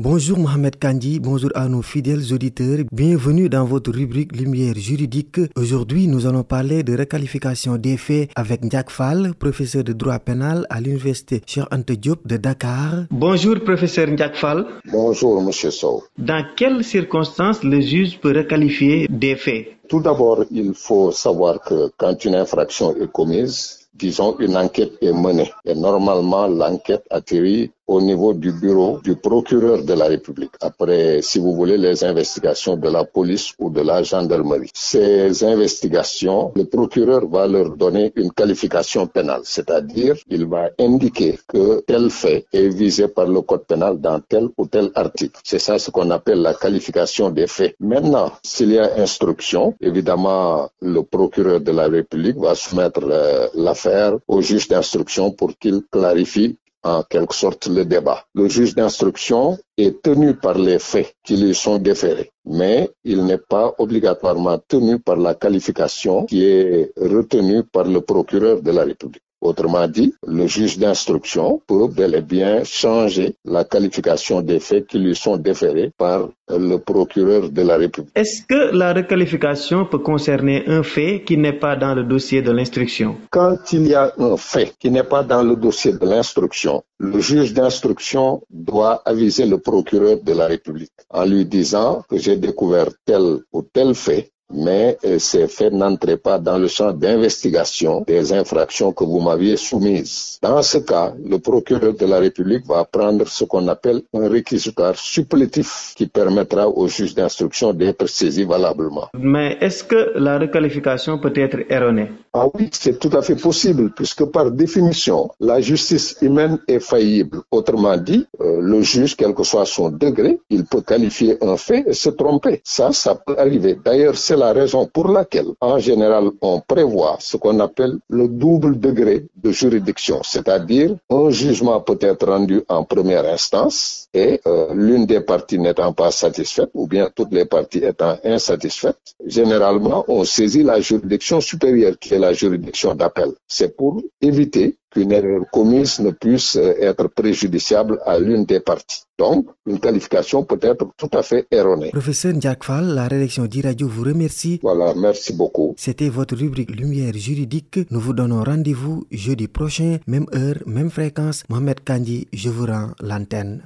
Bonjour Mohamed Kandji, bonjour à nos fidèles auditeurs. Bienvenue dans votre rubrique Lumière juridique. Aujourd'hui, nous allons parler de requalification des faits avec Ndiak Fall, professeur de droit pénal à l'université Cheikh Ante Diop de Dakar. Bonjour professeur Ndiak Fall. Bonjour monsieur Sow. Dans quelles circonstances le juge peut requalifier des faits? Tout d'abord, il faut savoir que quand une infraction est commise, disons une enquête est menée et normalement l'enquête atterrit au niveau du bureau du procureur de la République. Après, si vous voulez, les investigations de la police ou de la gendarmerie. Ces investigations, le procureur va leur donner une qualification pénale, c'est-à-dire il va indiquer que tel fait est visé par le code pénal dans tel ou tel article. C'est ça ce qu'on appelle la qualification des faits. Maintenant, s'il y a instruction, évidemment, le procureur de la République va soumettre euh, l'affaire au juge d'instruction pour qu'il clarifie en quelque sorte le débat. Le juge d'instruction est tenu par les faits qui lui sont déférés, mais il n'est pas obligatoirement tenu par la qualification qui est retenue par le procureur de la République. Autrement dit, le juge d'instruction peut bel et bien changer la qualification des faits qui lui sont déférés par le procureur de la République. Est-ce que la requalification peut concerner un fait qui n'est pas dans le dossier de l'instruction? Quand il y a un fait qui n'est pas dans le dossier de l'instruction, le juge d'instruction doit aviser le procureur de la République en lui disant que j'ai découvert tel ou tel fait mais ces faits n'entraient pas dans le champ d'investigation des infractions que vous m'aviez soumises. Dans ce cas, le procureur de la République va prendre ce qu'on appelle un réquisitoire supplétif qui permettra au juge d'instruction d'être saisi valablement. Mais est-ce que la requalification peut être erronée? Ah oui, c'est tout à fait possible, puisque par définition, la justice humaine est faillible. Autrement dit, euh, le juge, quel que soit son degré, il peut qualifier un fait et se tromper. Ça, ça peut arriver. D'ailleurs, c'est la raison pour laquelle, en général, on prévoit ce qu'on appelle le double degré de juridiction, c'est-à-dire un jugement peut être rendu en première instance et euh, l'une des parties n'étant pas satisfaite ou bien toutes les parties étant insatisfaites, généralement, on saisit la juridiction supérieure qui est la juridiction d'appel. C'est pour éviter qu'une erreur commise ne puisse être préjudiciable à l'une des parties. Donc, une qualification peut être tout à fait erronée. Professeur Ndiak Fall, la rédaction d'Iradio vous remercie. Voilà, merci beaucoup. C'était votre rubrique Lumière juridique. Nous vous donnons rendez-vous jeudi prochain, même heure, même fréquence. Mohamed Kandji, je vous rends l'antenne.